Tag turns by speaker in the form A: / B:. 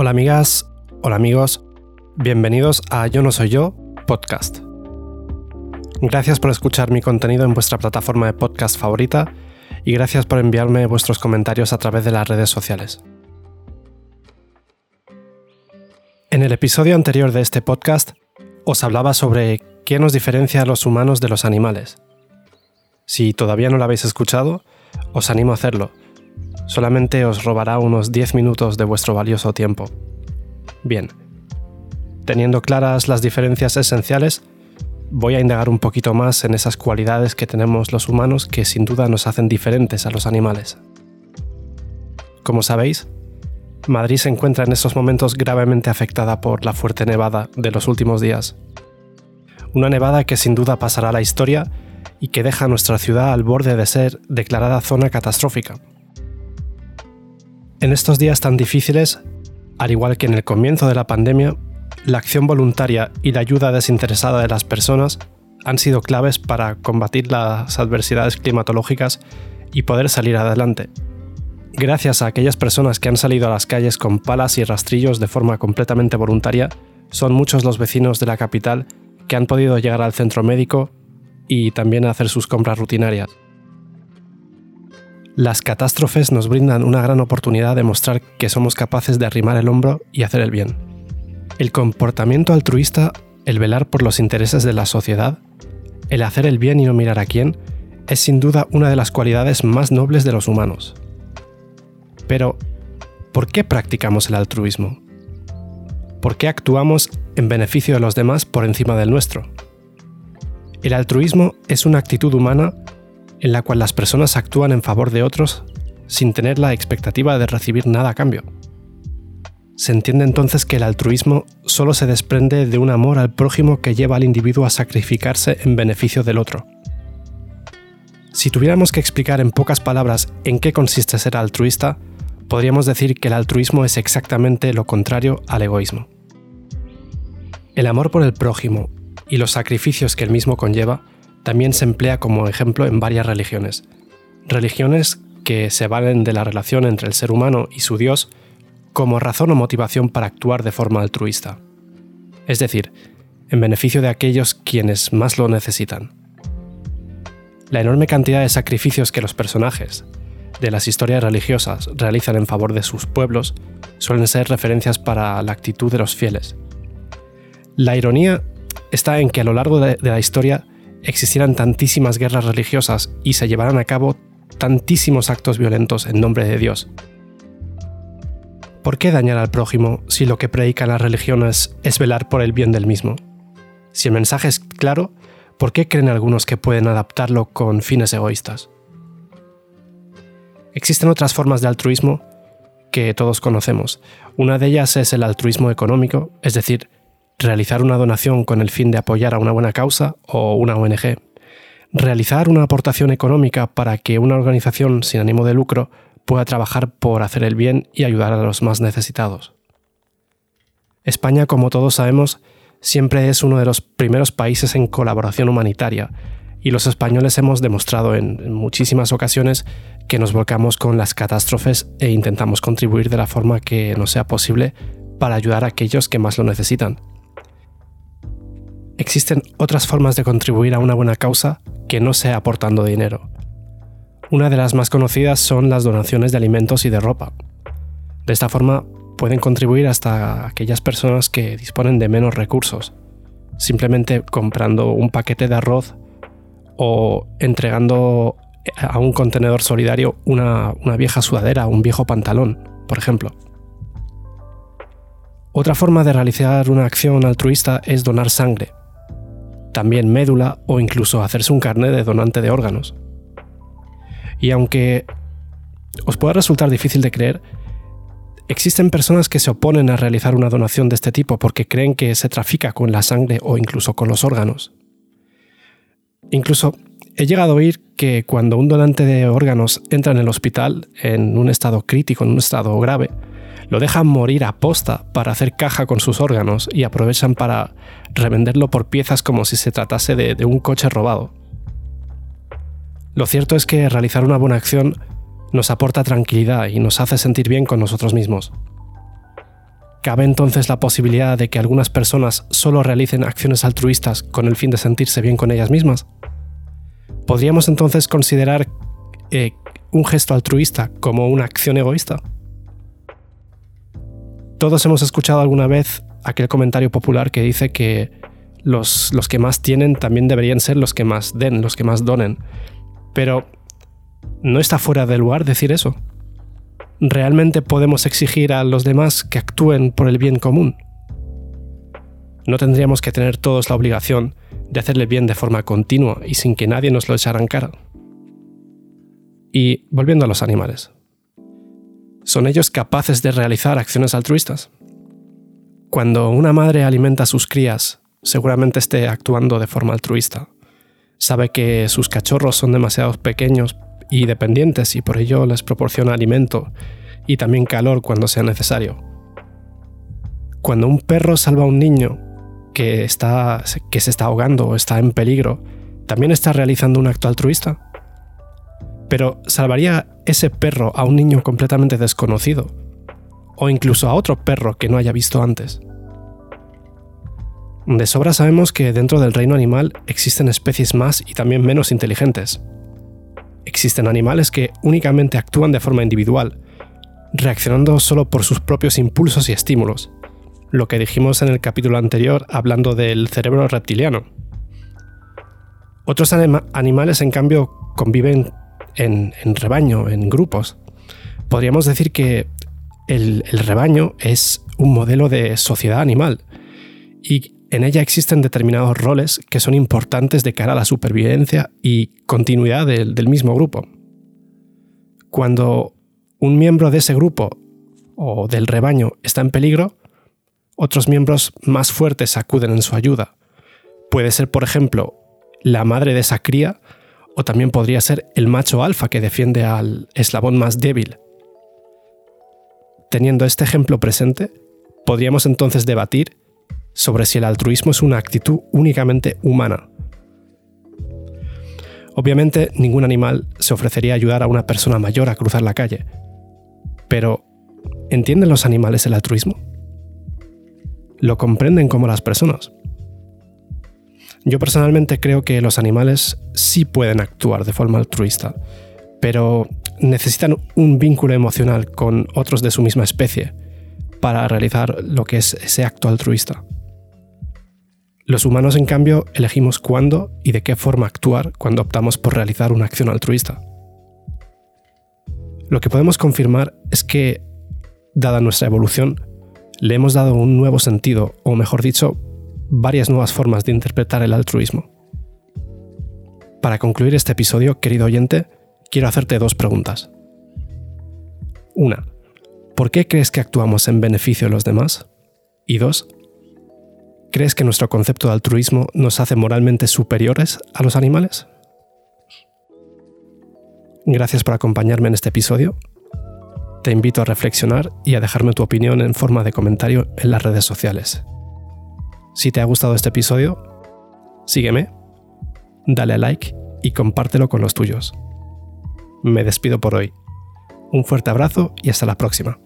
A: Hola amigas, hola amigos, bienvenidos a Yo no soy yo podcast. Gracias por escuchar mi contenido en vuestra plataforma de podcast favorita y gracias por enviarme vuestros comentarios a través de las redes sociales. En el episodio anterior de este podcast os hablaba sobre qué nos diferencia a los humanos de los animales. Si todavía no lo habéis escuchado, os animo a hacerlo, solamente os robará unos 10 minutos de vuestro valioso tiempo. Bien, teniendo claras las diferencias esenciales, voy a indagar un poquito más en esas cualidades que tenemos los humanos que sin duda nos hacen diferentes a los animales. Como sabéis, Madrid se encuentra en estos momentos gravemente afectada por la fuerte nevada de los últimos días. Una nevada que sin duda pasará a la historia y que deja a nuestra ciudad al borde de ser declarada zona catastrófica. En estos días tan difíciles, al igual que en el comienzo de la pandemia, la acción voluntaria y la ayuda desinteresada de las personas han sido claves para combatir las adversidades climatológicas y poder salir adelante. Gracias a aquellas personas que han salido a las calles con palas y rastrillos de forma completamente voluntaria, son muchos los vecinos de la capital que han podido llegar al centro médico y también hacer sus compras rutinarias. Las catástrofes nos brindan una gran oportunidad de mostrar que somos capaces de arrimar el hombro y hacer el bien. El comportamiento altruista, el velar por los intereses de la sociedad, el hacer el bien y no mirar a quién, es sin duda una de las cualidades más nobles de los humanos. Pero, ¿por qué practicamos el altruismo? ¿Por qué actuamos en beneficio de los demás por encima del nuestro? El altruismo es una actitud humana en la cual las personas actúan en favor de otros sin tener la expectativa de recibir nada a cambio. Se entiende entonces que el altruismo solo se desprende de un amor al prójimo que lleva al individuo a sacrificarse en beneficio del otro. Si tuviéramos que explicar en pocas palabras en qué consiste ser altruista, podríamos decir que el altruismo es exactamente lo contrario al egoísmo. El amor por el prójimo y los sacrificios que el mismo conlleva también se emplea como ejemplo en varias religiones. Religiones que se valen de la relación entre el ser humano y su Dios como razón o motivación para actuar de forma altruista. Es decir, en beneficio de aquellos quienes más lo necesitan. La enorme cantidad de sacrificios que los personajes de las historias religiosas realizan en favor de sus pueblos suelen ser referencias para la actitud de los fieles. La ironía está en que a lo largo de, la historia existieran tantísimas guerras religiosas y se llevaran a cabo tantísimos actos violentos en nombre de Dios. ¿Por qué dañar al prójimo si lo que predican las religiones es velar por el bien del mismo? Si el mensaje es claro, ¿por qué creen algunos que pueden adaptarlo con fines egoístas? Existen otras formas de altruismo que todos conocemos. Una de ellas es el altruismo económico, es decir, realizar una donación con el fin de apoyar a una buena causa o una ONG, realizar una aportación económica para que una organización sin ánimo de lucro pueda trabajar por hacer el bien y ayudar a los más necesitados. España, como todos sabemos, siempre es uno de los primeros países en colaboración humanitaria, y los españoles hemos demostrado en, muchísimas ocasiones que nos volcamos con las catástrofes e intentamos contribuir de la forma que nos sea posible para ayudar a aquellos que más lo necesitan existen otras formas de contribuir a una buena causa que no sea aportando dinero. Una de las más conocidas son las donaciones de alimentos y de ropa. De esta forma pueden contribuir hasta aquellas personas que disponen de menos recursos, simplemente comprando un paquete de arroz o entregando a un contenedor solidario una, vieja sudadera un viejo pantalón, por ejemplo. Otra forma de realizar una acción altruista es donar sangre, también médula o incluso hacerse un carnet de donante de órganos. Y aunque os pueda resultar difícil de creer, existen personas que se oponen a realizar una donación de este tipo porque creen que se trafica con la sangre o incluso con los órganos. Incluso he llegado a oír que cuando un donante de órganos entra en el hospital en un estado crítico, en un estado grave, lo dejan morir a posta para hacer caja con sus órganos y aprovechan para revenderlo por piezas como si se tratase de, un coche robado. Lo cierto es que realizar una buena acción nos aporta tranquilidad y nos hace sentir bien con nosotros mismos. ¿Cabe entonces la posibilidad de que algunas personas solo realicen acciones altruistas con el fin de sentirse bien con ellas mismas? ¿Podríamos entonces considerar eh, un gesto altruista como una acción egoísta? Todos hemos escuchado alguna vez aquel comentario popular que dice que los, los, que más tienen también deberían ser los que más den, los que más donen. Pero ¿no está fuera de lugar decir eso? ¿Realmente podemos exigir a los demás que actúen por el bien común? ¿No tendríamos que tener todos la obligación de hacerle bien de forma continua y sin que nadie nos lo echara en cara? Y volviendo a los animales. ¿Son ellos capaces de realizar acciones altruistas? Cuando una madre alimenta a sus crías, seguramente esté actuando de forma altruista. Sabe que sus cachorros son demasiado pequeños y dependientes y por ello les proporciona alimento y también calor cuando sea necesario. Cuando un perro salva a un niño que, está, que se está ahogando o está en peligro, ¿también está realizando un acto altruista? Pero ¿salvaría ese perro a un niño completamente desconocido? ¿O incluso a otro perro que no haya visto antes? De sobra sabemos que dentro del reino animal existen especies más y también menos inteligentes. Existen animales que únicamente actúan de forma individual, reaccionando solo por sus propios impulsos y estímulos, lo que dijimos en el capítulo anterior hablando del cerebro reptiliano. Otros animales, en cambio, conviven en, rebaño, en grupos. Podríamos decir que el, rebaño es un modelo de sociedad animal y en ella existen determinados roles que son importantes de cara a la supervivencia y continuidad del, mismo grupo. Cuando un miembro de ese grupo o del rebaño está en peligro, otros miembros más fuertes acuden en su ayuda. Puede ser, por ejemplo, la madre de esa cría o también podría ser el macho alfa que defiende al eslabón más débil. Teniendo este ejemplo presente, podríamos entonces debatir sobre si el altruismo es una actitud únicamente humana. Obviamente ningún animal se ofrecería a ayudar a una persona mayor a cruzar la calle, pero ¿entienden los animales el altruismo? ¿Lo comprenden como las personas? Yo personalmente creo que los animales sí pueden actuar de forma altruista, pero necesitan un vínculo emocional con otros de su misma especie para realizar lo que es ese acto altruista. Los humanos, en cambio, elegimos cuándo y de qué forma actuar cuando optamos por realizar una acción altruista. Lo que podemos confirmar es que, dada nuestra evolución, le hemos dado un nuevo sentido, o mejor dicho, varias nuevas formas de interpretar el altruismo. Para concluir este episodio, querido oyente, quiero hacerte dos preguntas. Una, ¿por qué crees que actuamos en beneficio de los demás? Y dos, ¿crees que nuestro concepto de altruismo nos hace moralmente superiores a los animales? Gracias por acompañarme en este episodio. Te invito a reflexionar y a dejarme tu opinión en forma de comentario en las redes sociales. Si te ha gustado este episodio, sígueme, dale a like y compártelo con los tuyos. Me despido por hoy. Un fuerte abrazo y hasta la próxima.